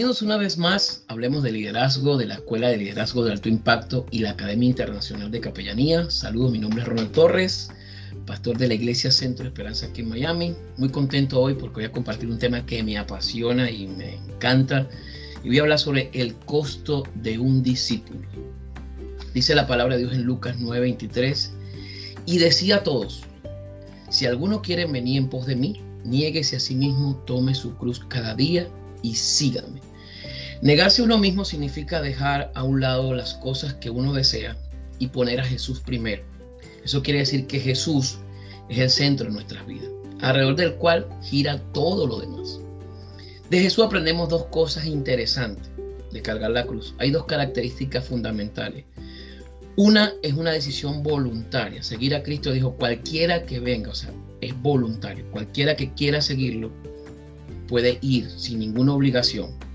Una vez más, hablemos de liderazgo, de la Escuela de Liderazgo de Alto Impacto y la Academia Internacional de Capellanía. Saludos, mi nombre es Ronald Torres, pastor de la Iglesia Centro de Esperanza aquí en Miami. Muy contento hoy porque voy a compartir un tema que me apasiona y me encanta. Y voy a hablar sobre el costo de un discípulo. Dice la palabra de Dios en Lucas 9:23. Y decía a todos, si alguno quiere venir en pos de mí, niéguese a sí mismo, tome su cruz cada día y sígame. Negarse a uno mismo significa dejar a un lado las cosas que uno desea y poner a Jesús primero. Eso quiere decir que Jesús es el centro de nuestras vidas, alrededor del cual gira todo lo demás. De Jesús aprendemos dos cosas interesantes de cargar la cruz. Hay dos características fundamentales. Una es una decisión voluntaria. Seguir a Cristo dijo, cualquiera que venga, o sea, es voluntario. Cualquiera que quiera seguirlo puede ir sin ninguna obligación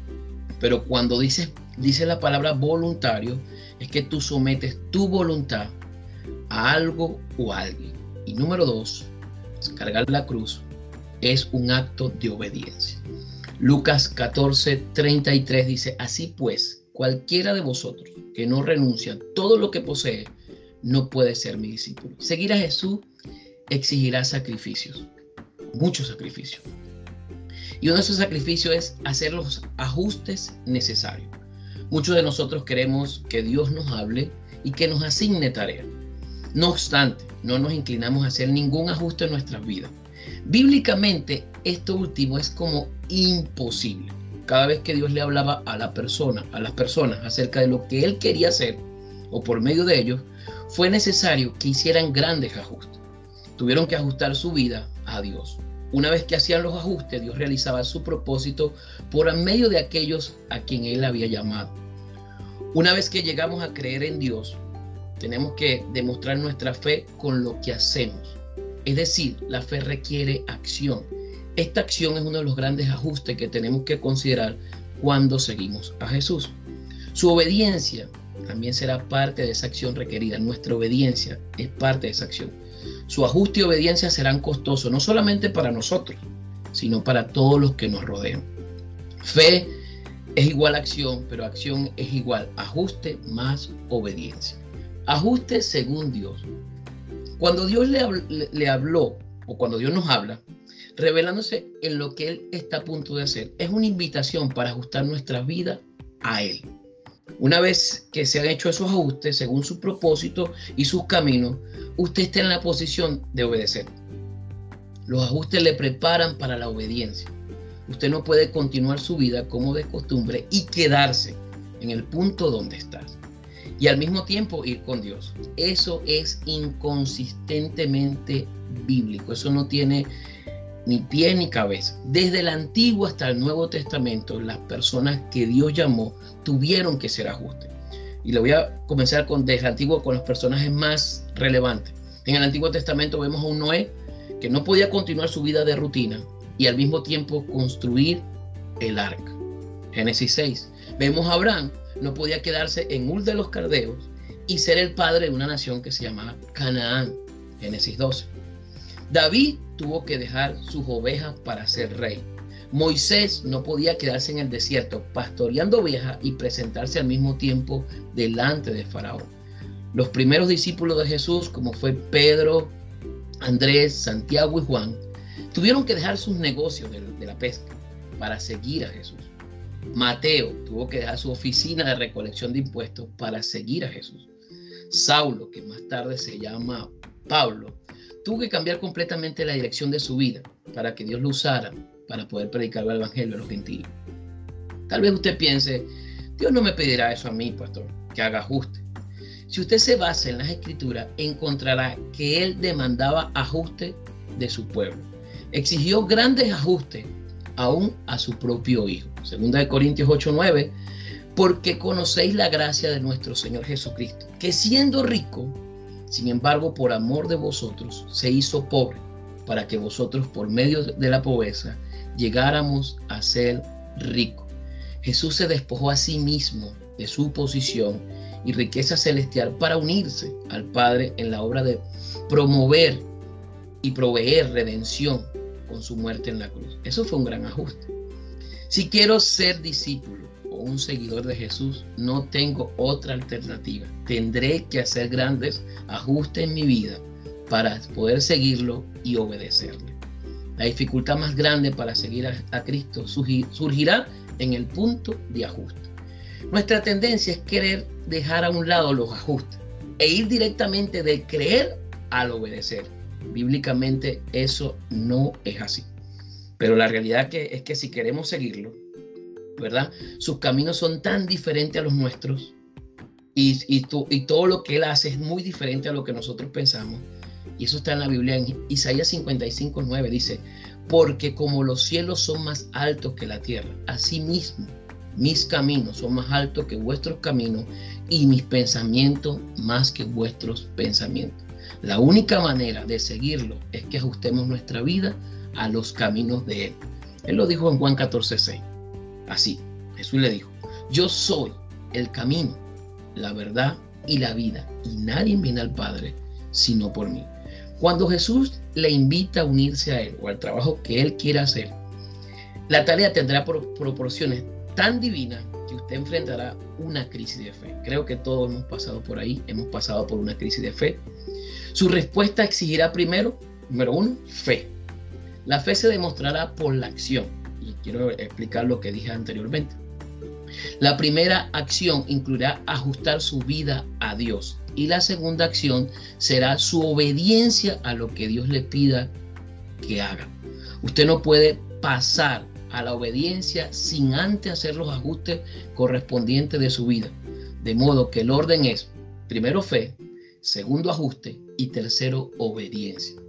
pero cuando dice, dice la palabra voluntario, es que tú sometes tu voluntad a algo o a alguien. Y número dos, cargar la cruz es un acto de obediencia. Lucas 14, 33 dice, así pues, cualquiera de vosotros que no renuncia a todo lo que posee, no puede ser mi discípulo. Seguir a Jesús exigirá sacrificios, muchos sacrificios. Y uno de esos sacrificios es hacer los ajustes necesarios. Muchos de nosotros queremos que Dios nos hable y que nos asigne tarea. No obstante, no nos inclinamos a hacer ningún ajuste en nuestras vidas. Bíblicamente, esto último es como imposible. Cada vez que Dios le hablaba a la persona, a las personas acerca de lo que él quería hacer o por medio de ellos, fue necesario que hicieran grandes ajustes. Tuvieron que ajustar su vida a Dios. Una vez que hacían los ajustes, Dios realizaba su propósito por medio de aquellos a quien Él había llamado. Una vez que llegamos a creer en Dios, tenemos que demostrar nuestra fe con lo que hacemos. Es decir, la fe requiere acción. Esta acción es uno de los grandes ajustes que tenemos que considerar cuando seguimos a Jesús. Su obediencia también será parte de esa acción requerida. Nuestra obediencia es parte de esa acción. Su ajuste y obediencia serán costosos, no solamente para nosotros, sino para todos los que nos rodean. Fe es igual a acción, pero acción es igual ajuste más obediencia. Ajuste según Dios. Cuando Dios le, le habló, o cuando Dios nos habla, revelándose en lo que Él está a punto de hacer, es una invitación para ajustar nuestra vida a Él. Una vez que se han hecho esos ajustes según su propósito y sus caminos, usted está en la posición de obedecer. Los ajustes le preparan para la obediencia. Usted no puede continuar su vida como de costumbre y quedarse en el punto donde está. Y al mismo tiempo ir con Dios. Eso es inconsistentemente bíblico. Eso no tiene ni pie ni cabeza. Desde el Antiguo hasta el Nuevo Testamento, las personas que Dios llamó tuvieron que ser ajustes. Y le voy a comenzar con desde el Antiguo con los personajes más relevantes. En el Antiguo Testamento vemos a un Noé que no podía continuar su vida de rutina y al mismo tiempo construir el arca. Génesis 6. Vemos a Abraham, no podía quedarse en Ur de los Cardeos y ser el padre de una nación que se llamaba Canaán. Génesis 12. David tuvo que dejar sus ovejas para ser rey. Moisés no podía quedarse en el desierto pastoreando ovejas y presentarse al mismo tiempo delante de Faraón. Los primeros discípulos de Jesús, como fue Pedro, Andrés, Santiago y Juan, tuvieron que dejar sus negocios de, de la pesca para seguir a Jesús. Mateo tuvo que dejar su oficina de recolección de impuestos para seguir a Jesús. Saulo, que más tarde se llama Pablo, tuvo que cambiar completamente la dirección de su vida para que Dios lo usara para poder predicar el Evangelio a los gentiles. Tal vez usted piense, Dios no me pedirá eso a mí, pastor, que haga ajuste. Si usted se basa en las escrituras, encontrará que Él demandaba ajuste de su pueblo. Exigió grandes ajustes aún a su propio hijo. Segunda de Corintios 8:9, porque conocéis la gracia de nuestro Señor Jesucristo, que siendo rico, sin embargo, por amor de vosotros, se hizo pobre, para que vosotros, por medio de la pobreza, llegáramos a ser ricos. Jesús se despojó a sí mismo de su posición y riqueza celestial para unirse al Padre en la obra de promover y proveer redención con su muerte en la cruz. Eso fue un gran ajuste. Si quiero ser discípulo un seguidor de Jesús, no tengo otra alternativa. Tendré que hacer grandes ajustes en mi vida para poder seguirlo y obedecerle. La dificultad más grande para seguir a, Cristo surgirá en el punto de ajuste. Nuestra tendencia es querer dejar a un lado los ajustes e ir directamente de creer al obedecer. Bíblicamente eso no es así. Pero la realidad es que si queremos seguirlo, ¿verdad? Sus caminos son tan diferentes a los nuestros y, y, y todo lo que Él hace es muy diferente a lo que nosotros pensamos. Y eso está en la Biblia, en Isaías 55, 9, dice, porque como los cielos son más altos que la tierra, así mismo mis caminos son más altos que vuestros caminos y mis pensamientos más que vuestros pensamientos. La única manera de seguirlo es que ajustemos nuestra vida a los caminos de Él. Él lo dijo en Juan 14, 6. Así, Jesús le dijo, yo soy el camino, la verdad y la vida, y nadie viene al Padre sino por mí. Cuando Jesús le invita a unirse a Él o al trabajo que Él quiere hacer, la tarea tendrá proporciones tan divinas que usted enfrentará una crisis de fe. Creo que todos hemos pasado por ahí, hemos pasado por una crisis de fe. Su respuesta exigirá primero, número uno, fe. La fe se demostrará por la acción. Y quiero explicar lo que dije anteriormente. La primera acción incluirá ajustar su vida a Dios. Y la segunda acción será su obediencia a lo que Dios le pida que haga. Usted no puede pasar a la obediencia sin antes hacer los ajustes correspondientes de su vida. De modo que el orden es, primero fe, segundo ajuste y tercero obediencia.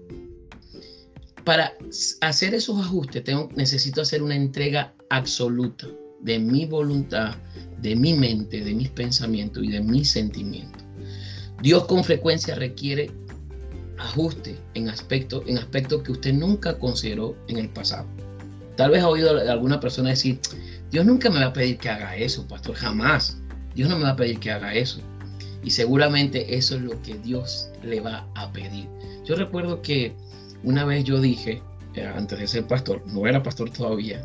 Para hacer esos ajustes tengo, necesito hacer una entrega absoluta de mi voluntad, de mi mente, de mis pensamientos y de mis sentimientos. Dios con frecuencia requiere ajuste en aspectos en que usted nunca consideró en el pasado. Tal vez ha oído alguna persona decir, Dios nunca me va a pedir que haga eso, pastor, jamás. Dios no me va a pedir que haga eso. Y seguramente eso es lo que Dios le va a pedir. Yo recuerdo que una vez yo dije, eh, antes de ser pastor, no era pastor todavía,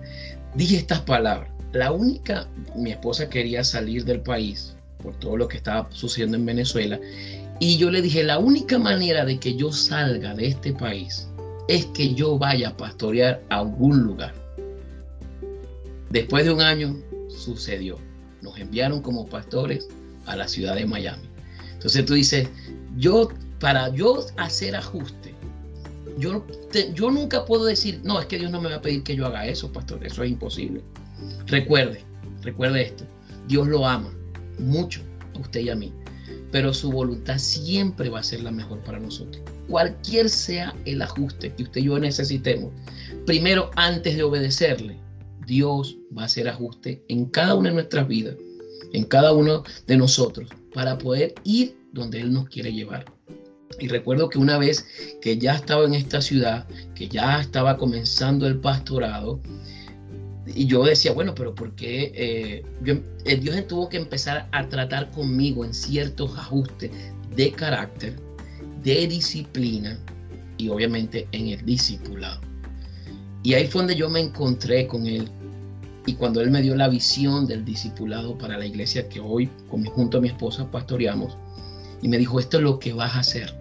dije estas palabras. La única, mi esposa quería salir del país por todo lo que estaba sucediendo en Venezuela. Y yo le dije, la única manera de que yo salga de este país es que yo vaya a pastorear a algún lugar. Después de un año sucedió. Nos enviaron como pastores a la ciudad de Miami. Entonces tú dices, yo, para yo hacer ajuste, yo, yo nunca puedo decir, no, es que Dios no me va a pedir que yo haga eso, pastor, eso es imposible. Recuerde, recuerde esto, Dios lo ama mucho a usted y a mí, pero su voluntad siempre va a ser la mejor para nosotros. Cualquier sea el ajuste que usted y yo necesitemos, primero antes de obedecerle, Dios va a hacer ajuste en cada una de nuestras vidas, en cada uno de nosotros, para poder ir donde Él nos quiere llevar. Y recuerdo que una vez que ya estaba en esta ciudad, que ya estaba comenzando el pastorado, y yo decía, bueno, pero ¿por qué eh, eh, Dios tuvo que empezar a tratar conmigo en ciertos ajustes de carácter, de disciplina y obviamente en el discipulado? Y ahí fue donde yo me encontré con Él. Y cuando Él me dio la visión del discipulado para la iglesia que hoy, junto a mi esposa, pastoreamos, y me dijo, esto es lo que vas a hacer.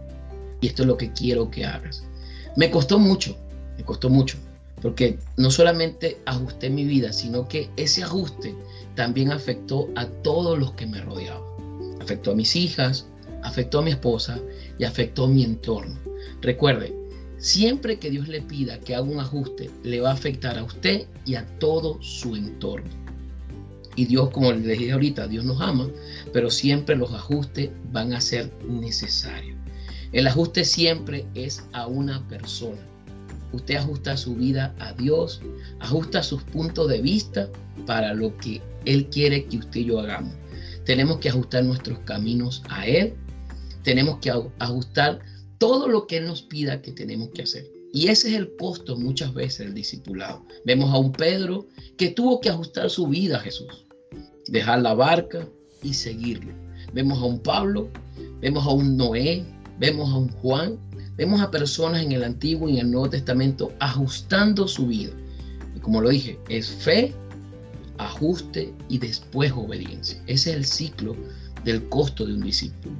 Y esto es lo que quiero que hagas. Me costó mucho, me costó mucho, porque no solamente ajusté mi vida, sino que ese ajuste también afectó a todos los que me rodeaban. Afectó a mis hijas, afectó a mi esposa y afectó a mi entorno. Recuerde, Siempre que Dios le pida que haga un ajuste, le va a afectar a usted y a todo su entorno. Y Dios, como les dije ahorita, Dios nos ama, pero siempre los ajustes van a ser necesarios. El ajuste siempre es a una persona. Usted ajusta su vida a Dios, ajusta sus puntos de vista para lo que Él quiere que usted y yo hagamos. Tenemos que ajustar nuestros caminos a Él. Tenemos que ajustar todo lo que Él nos pida que tenemos que hacer. Y ese es el costo muchas veces del discipulado. Vemos a un Pedro que tuvo que ajustar su vida a Jesús, dejar la barca y seguirlo. Vemos a un Pablo, vemos a un Noé, vemos a un Juan, vemos a personas en el Antiguo y en el Nuevo Testamento ajustando su vida. Y como lo dije, es fe, ajuste y después obediencia. Ese es el ciclo del costo de un discípulo.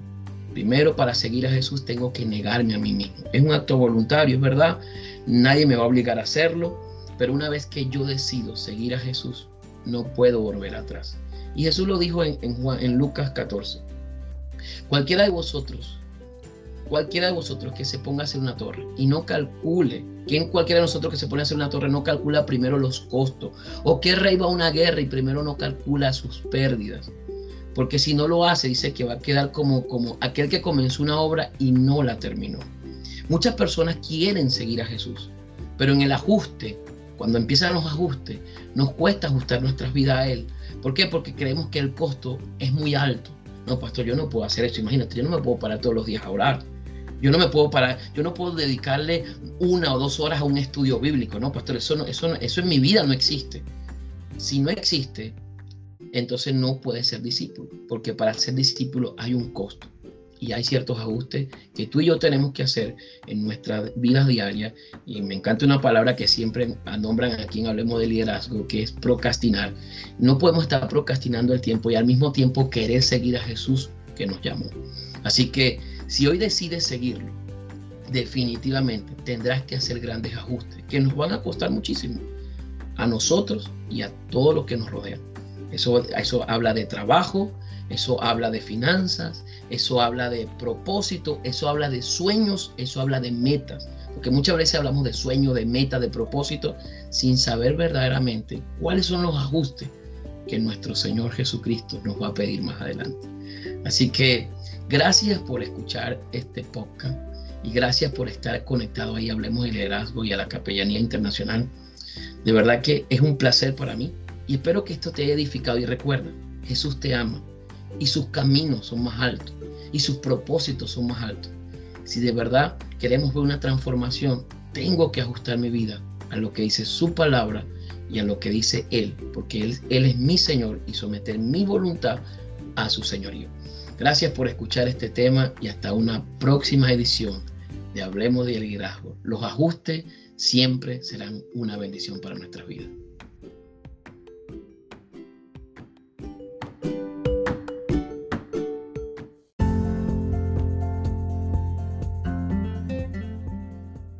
Primero, para seguir a Jesús tengo que negarme a mí mismo. Es un acto voluntario, es verdad. Nadie me va a obligar a hacerlo. Pero una vez que yo decido seguir a Jesús, no puedo volver atrás. Y Jesús lo dijo en, en Lucas 14. Cualquiera de vosotros, cualquiera de vosotros que se ponga a hacer una torre y no calcule, quien cualquiera de nosotros que se pone a hacer una torre no calcula primero los costos, o que rey va a una guerra y primero no calcula sus pérdidas, porque si no lo hace, dice que va a quedar como, como aquel que comenzó una obra y no la terminó. Muchas personas quieren seguir a Jesús, pero en el ajuste, cuando empiezan los ajustes, nos cuesta ajustar nuestras vidas a Él. ¿Por qué? Porque creemos que el costo es muy alto. No, pastor, yo no puedo hacer eso. Imagínate, yo no me puedo parar todos los días a orar. Yo no me puedo parar, yo no puedo dedicarle una o dos horas a un estudio bíblico. No, pastor, eso, no, eso, eso en mi vida no existe. Si no existe, entonces no puede ser discípulo, porque para ser discípulo hay un costo y hay ciertos ajustes que tú y yo tenemos que hacer en nuestras vidas diarias. Y me encanta una palabra que siempre nombran aquí en Hablemos de Liderazgo, que es procrastinar. No podemos estar procrastinando el tiempo y al mismo tiempo querer seguir a Jesús que nos llamó. Así que si hoy decides seguirlo, definitivamente tendrás que hacer grandes ajustes que nos van a costar muchísimo a nosotros y a todos los que nos rodean. Eso, eso habla de trabajo, eso habla de finanzas, eso habla de propósito, eso habla de sueños, eso habla de metas. Porque muchas veces hablamos de sueño, de meta, de propósito, sin saber verdaderamente cuáles son los ajustes que nuestro Señor Jesucristo nos va a pedir más adelante. Así que gracias por escuchar este podcast y gracias por estar conectado ahí. Hablemos de liderazgo y a la Capellanía Internacional. De verdad que es un placer para mí y espero que esto te haya edificado y recuerda, Jesús te ama y sus caminos son más altos y sus propósitos son más altos. Si de verdad queremos ver una transformación, tengo que ajustar mi vida a lo que dice su palabra y a lo que dice Él, porque Él, es mi Señor y someter mi voluntad a su señorío. Gracias por escuchar este tema y hasta una próxima edición de Hablemos de Liderazgo. Los ajustes siempre serán una bendición para nuestras vidas.